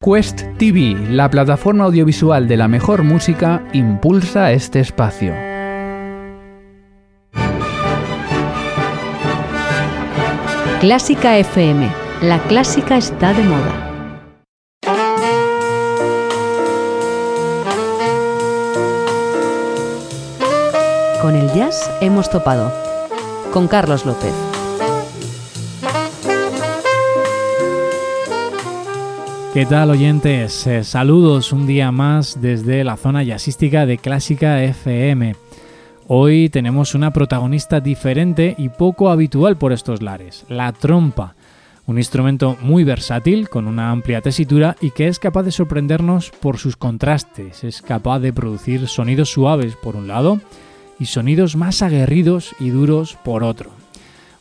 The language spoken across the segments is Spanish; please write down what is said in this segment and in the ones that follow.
Quest TV, la plataforma audiovisual de la mejor música, impulsa este espacio. Clásica FM. La clásica está de moda. Con el jazz hemos topado. Con Carlos López. ¿Qué tal oyentes? Eh, saludos un día más desde la zona jazzística de Clásica FM. Hoy tenemos una protagonista diferente y poco habitual por estos lares, la trompa, un instrumento muy versátil, con una amplia tesitura y que es capaz de sorprendernos por sus contrastes, es capaz de producir sonidos suaves por un lado y sonidos más aguerridos y duros por otro.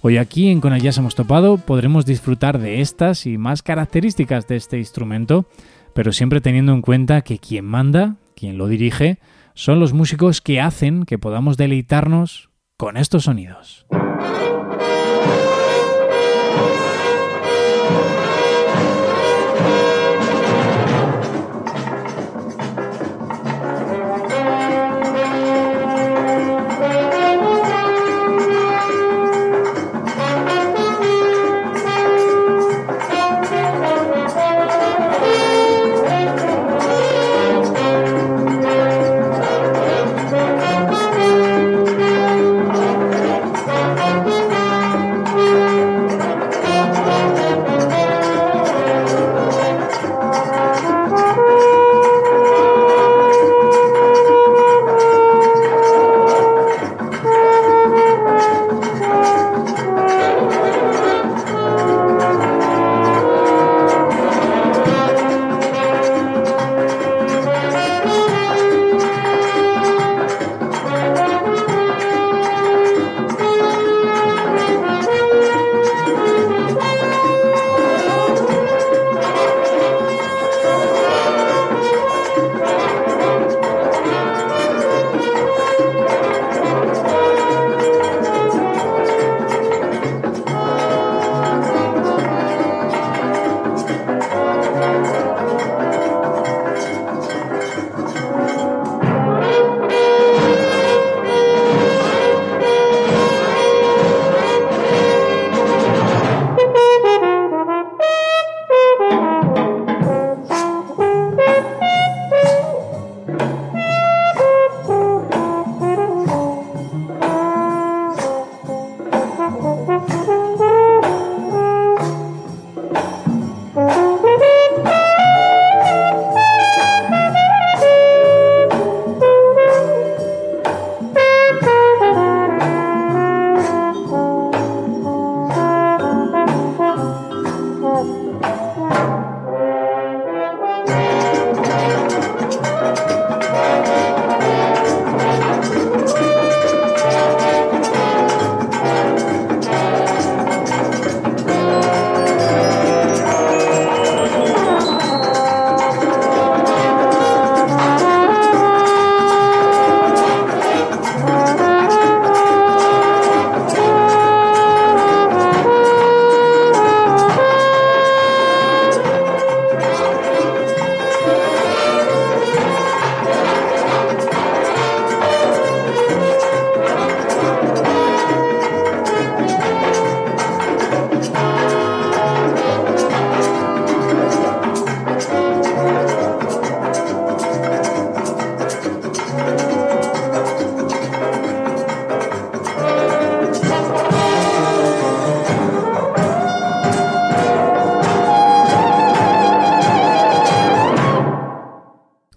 Hoy aquí en Con el Jazz hemos topado podremos disfrutar de estas y más características de este instrumento, pero siempre teniendo en cuenta que quien manda, quien lo dirige, son los músicos que hacen que podamos deleitarnos con estos sonidos.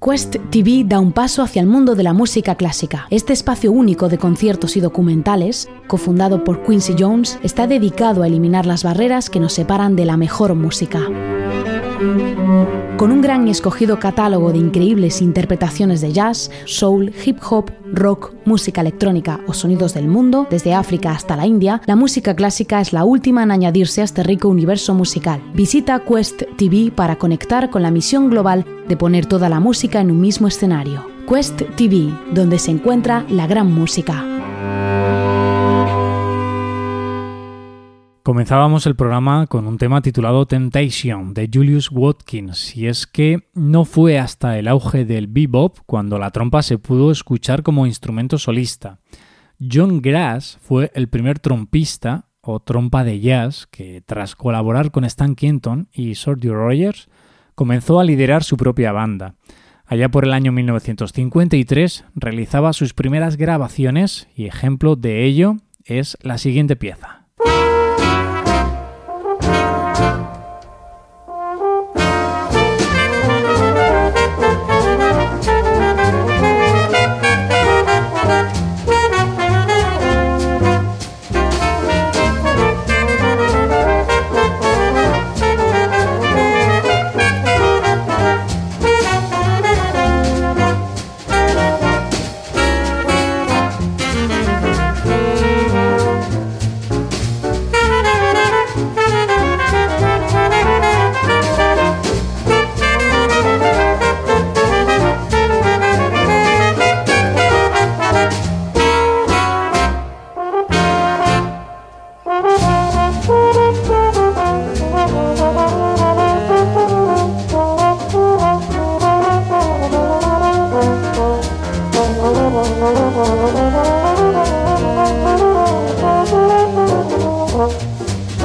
Quest TV da un paso hacia el mundo de la música clásica. Este espacio único de conciertos y documentales, cofundado por Quincy Jones, está dedicado a eliminar las barreras que nos separan de la mejor música. Con un gran y escogido catálogo de increíbles interpretaciones de jazz, soul, hip hop, rock, música electrónica o sonidos del mundo, desde África hasta la India, la música clásica es la última en añadirse a este rico universo musical. Visita Quest TV para conectar con la misión global de poner toda la música en un mismo escenario. Quest TV, donde se encuentra la gran música. Comenzábamos el programa con un tema titulado Temptation de Julius Watkins, y es que no fue hasta el auge del bebop cuando la trompa se pudo escuchar como instrumento solista. John Grass fue el primer trompista o trompa de jazz que, tras colaborar con Stan Kenton y Sordy Rogers, comenzó a liderar su propia banda. Allá por el año 1953 realizaba sus primeras grabaciones y ejemplo de ello es la siguiente pieza.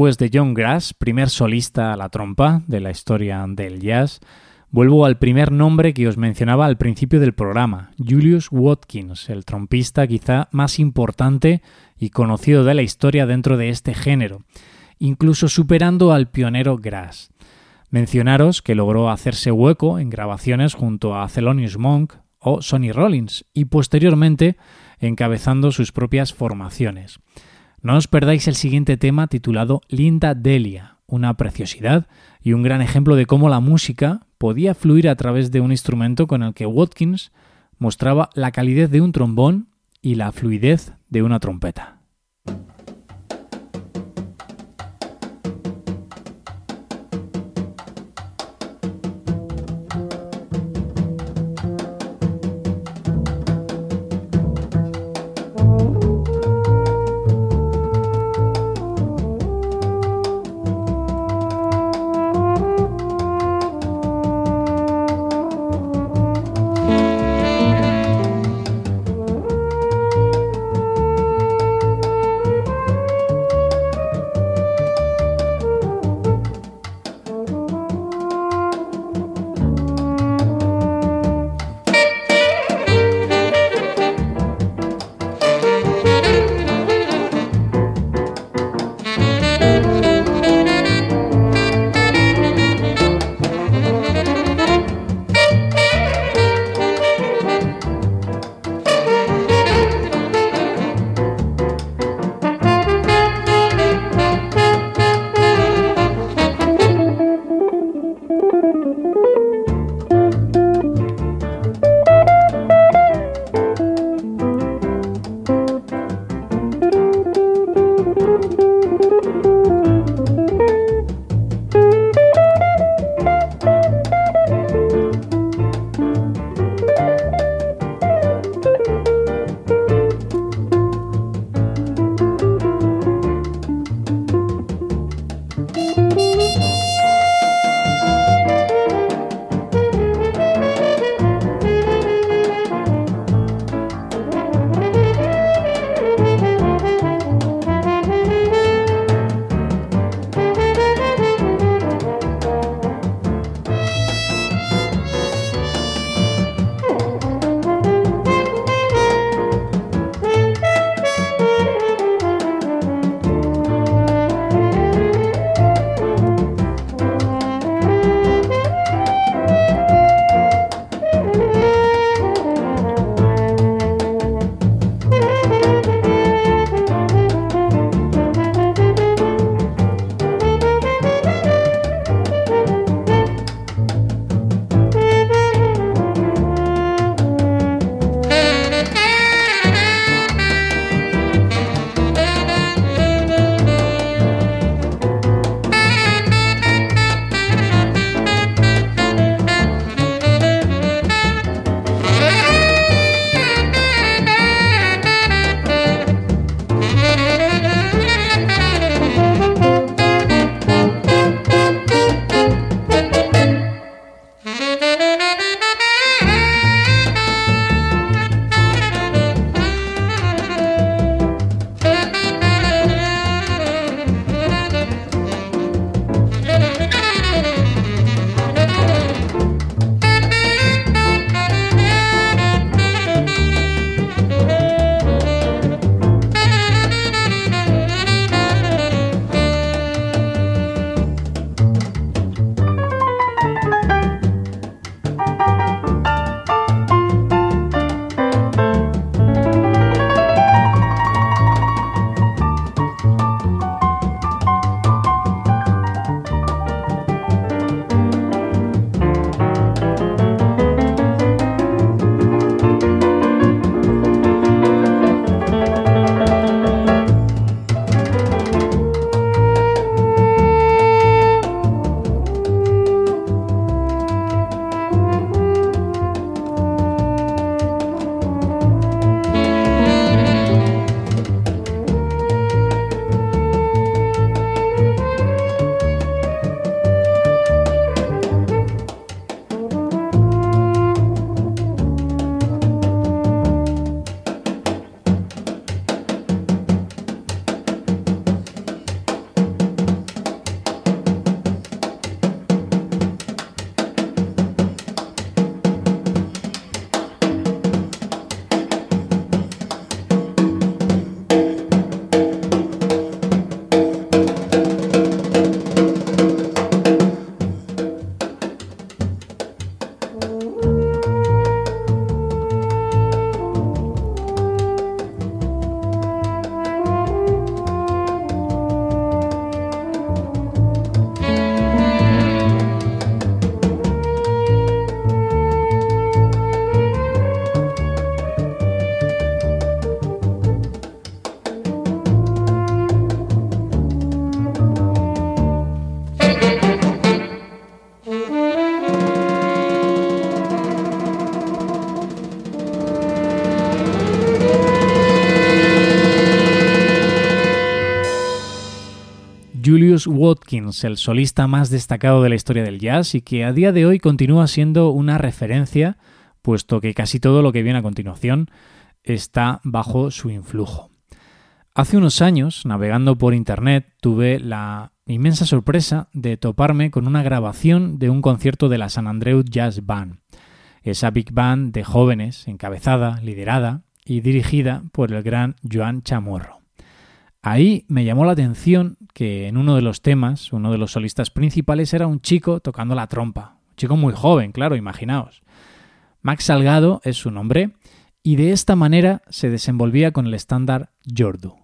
después de John Grass, primer solista a la trompa de la historia del jazz, vuelvo al primer nombre que os mencionaba al principio del programa, Julius Watkins, el trompista quizá más importante y conocido de la historia dentro de este género, incluso superando al pionero Grass. Mencionaros que logró hacerse hueco en grabaciones junto a Thelonious Monk o Sonny Rollins y posteriormente encabezando sus propias formaciones. No os perdáis el siguiente tema titulado Linda Delia, una preciosidad y un gran ejemplo de cómo la música podía fluir a través de un instrumento con el que Watkins mostraba la calidez de un trombón y la fluidez de una trompeta. Watkins, el solista más destacado de la historia del jazz y que a día de hoy continúa siendo una referencia, puesto que casi todo lo que viene a continuación está bajo su influjo. Hace unos años, navegando por Internet, tuve la inmensa sorpresa de toparme con una grabación de un concierto de la San Andreu Jazz Band, esa big band de jóvenes encabezada, liderada y dirigida por el gran Joan Chamorro. Ahí me llamó la atención que en uno de los temas, uno de los solistas principales era un chico tocando la trompa, un chico muy joven, claro, imaginaos. Max Salgado es su nombre y de esta manera se desenvolvía con el estándar Jordu.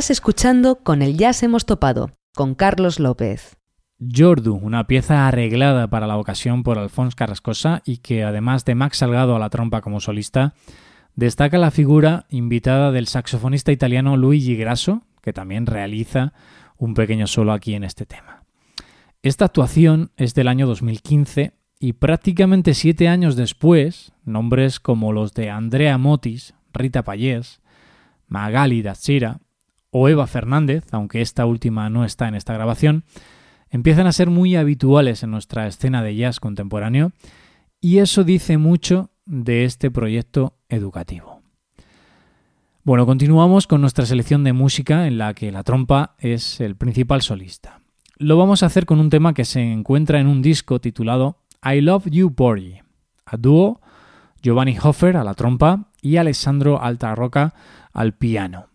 Estás escuchando Con el Jazz hemos topado, con Carlos López. Jordu, una pieza arreglada para la ocasión por Alfonso Carrascosa y que además de Max Salgado a la trompa como solista, destaca la figura invitada del saxofonista italiano Luigi Grasso, que también realiza un pequeño solo aquí en este tema. Esta actuación es del año 2015 y prácticamente siete años después, nombres como los de Andrea Motis, Rita Payés, Magali Dachira o Eva Fernández, aunque esta última no está en esta grabación, empiezan a ser muy habituales en nuestra escena de jazz contemporáneo y eso dice mucho de este proyecto educativo. Bueno, continuamos con nuestra selección de música en la que la trompa es el principal solista. Lo vamos a hacer con un tema que se encuentra en un disco titulado I Love You Bory, a dúo Giovanni Hofer a la trompa y Alessandro Altarroca al piano.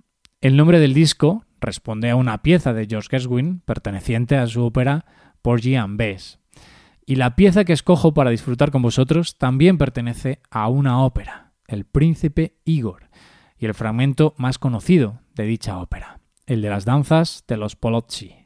El nombre del disco responde a una pieza de George Gershwin perteneciente a su ópera Porgy and Bess. Y la pieza que escojo para disfrutar con vosotros también pertenece a una ópera, El Príncipe Igor, y el fragmento más conocido de dicha ópera, el de las danzas de los Polozzi.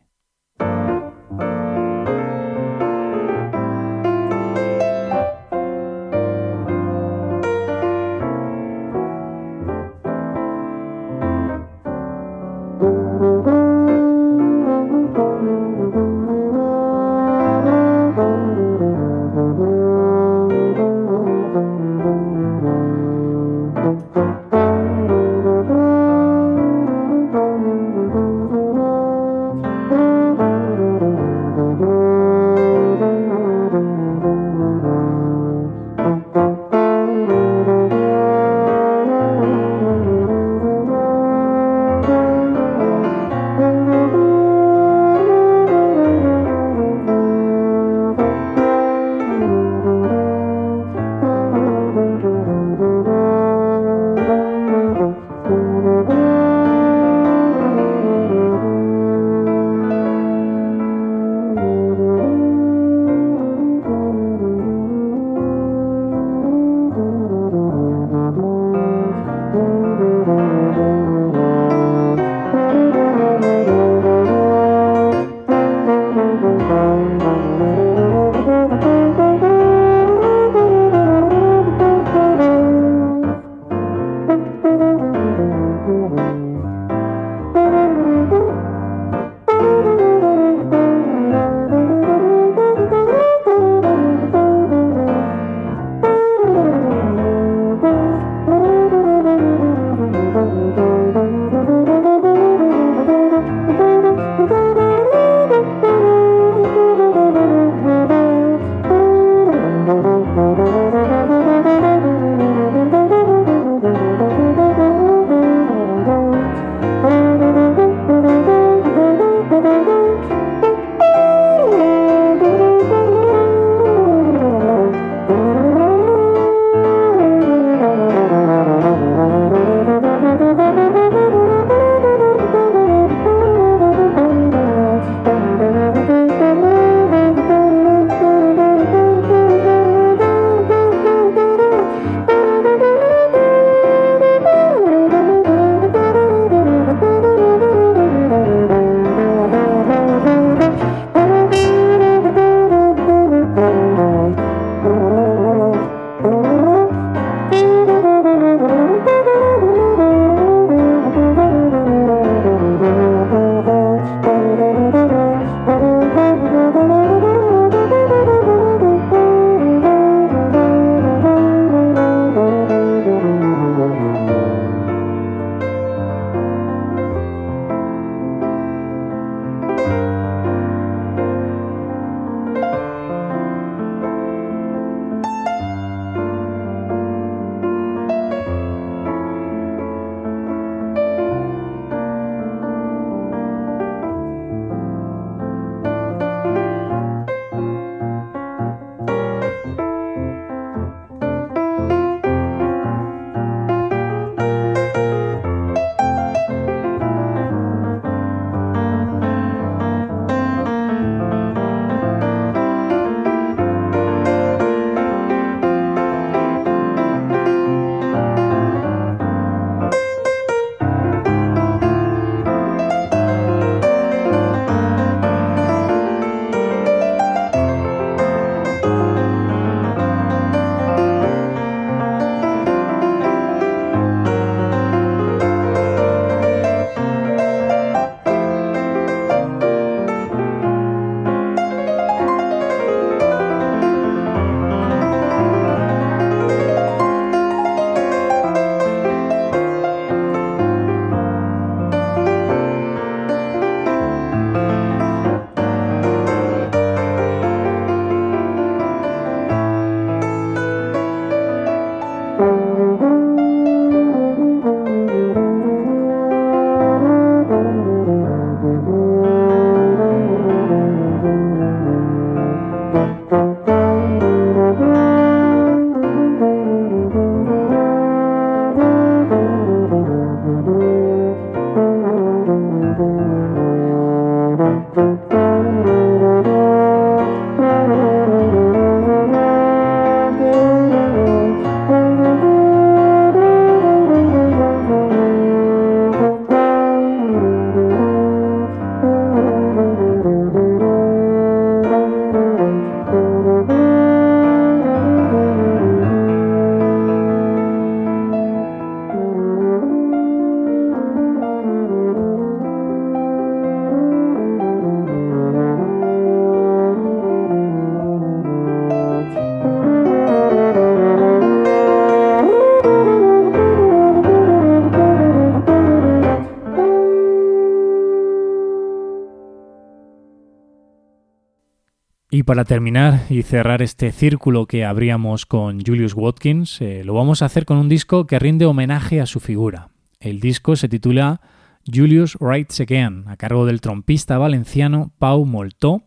Y para terminar y cerrar este círculo que abríamos con Julius Watkins, eh, lo vamos a hacer con un disco que rinde homenaje a su figura. El disco se titula Julius Writes Again, a cargo del trompista valenciano Pau Moltó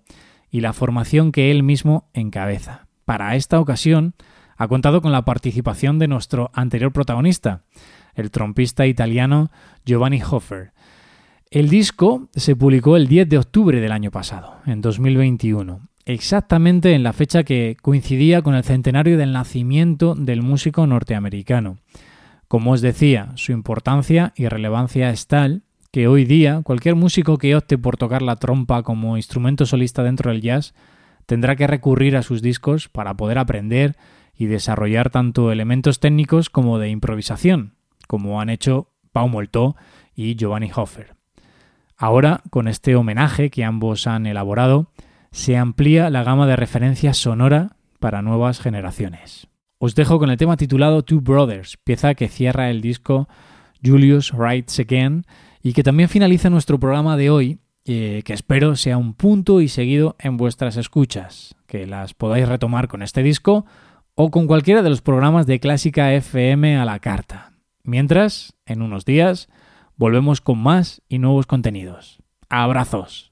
y la formación que él mismo encabeza. Para esta ocasión ha contado con la participación de nuestro anterior protagonista, el trompista italiano Giovanni Hofer. El disco se publicó el 10 de octubre del año pasado, en 2021, exactamente en la fecha que coincidía con el centenario del nacimiento del músico norteamericano. Como os decía, su importancia y relevancia es tal que hoy día cualquier músico que opte por tocar la trompa como instrumento solista dentro del jazz tendrá que recurrir a sus discos para poder aprender y desarrollar tanto elementos técnicos como de improvisación, como han hecho Pau Moltó y Giovanni Hofer. Ahora, con este homenaje que ambos han elaborado, se amplía la gama de referencias sonora para nuevas generaciones. Os dejo con el tema titulado Two Brothers, pieza que cierra el disco Julius Writes Again y que también finaliza nuestro programa de hoy, eh, que espero sea un punto y seguido en vuestras escuchas, que las podáis retomar con este disco o con cualquiera de los programas de Clásica FM a la carta. Mientras, en unos días, volvemos con más y nuevos contenidos. Abrazos.